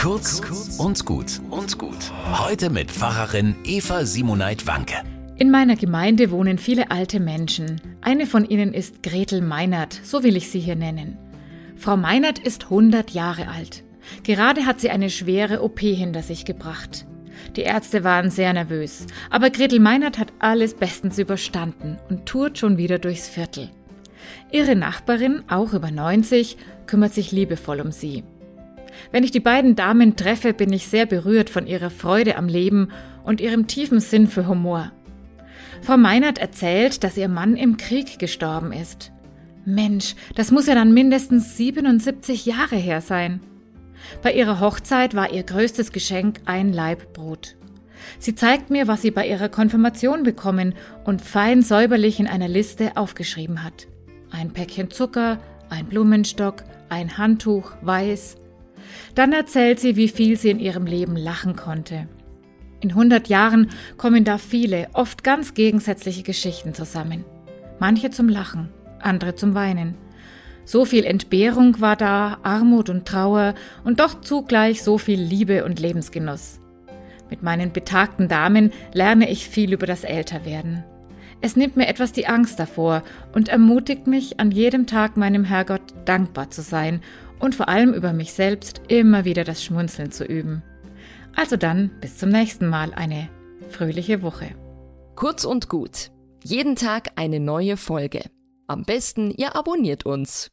Kurz und gut und gut. Heute mit Pfarrerin Eva Simoneit Wanke. In meiner Gemeinde wohnen viele alte Menschen. Eine von ihnen ist Gretel Meinert, so will ich sie hier nennen. Frau Meinert ist 100 Jahre alt. Gerade hat sie eine schwere OP hinter sich gebracht. Die Ärzte waren sehr nervös, aber Gretel Meinert hat alles bestens überstanden und tourt schon wieder durchs Viertel. Ihre Nachbarin, auch über 90, kümmert sich liebevoll um sie. Wenn ich die beiden Damen treffe, bin ich sehr berührt von ihrer Freude am Leben und ihrem tiefen Sinn für Humor. Frau Meinert erzählt, dass ihr Mann im Krieg gestorben ist. Mensch, das muss ja dann mindestens 77 Jahre her sein. Bei ihrer Hochzeit war ihr größtes Geschenk ein Laib Brot. Sie zeigt mir, was sie bei ihrer Konfirmation bekommen und fein säuberlich in einer Liste aufgeschrieben hat. Ein Päckchen Zucker, ein Blumenstock, ein Handtuch, weiß. Dann erzählt sie, wie viel sie in ihrem Leben lachen konnte. In 100 Jahren kommen da viele, oft ganz gegensätzliche Geschichten zusammen. Manche zum Lachen, andere zum Weinen. So viel Entbehrung war da, Armut und Trauer und doch zugleich so viel Liebe und Lebensgenuss. Mit meinen betagten Damen lerne ich viel über das Älterwerden. Es nimmt mir etwas die Angst davor und ermutigt mich, an jedem Tag meinem Herrgott dankbar zu sein und vor allem über mich selbst immer wieder das Schmunzeln zu üben. Also dann, bis zum nächsten Mal, eine fröhliche Woche. Kurz und gut. Jeden Tag eine neue Folge. Am besten, ihr abonniert uns.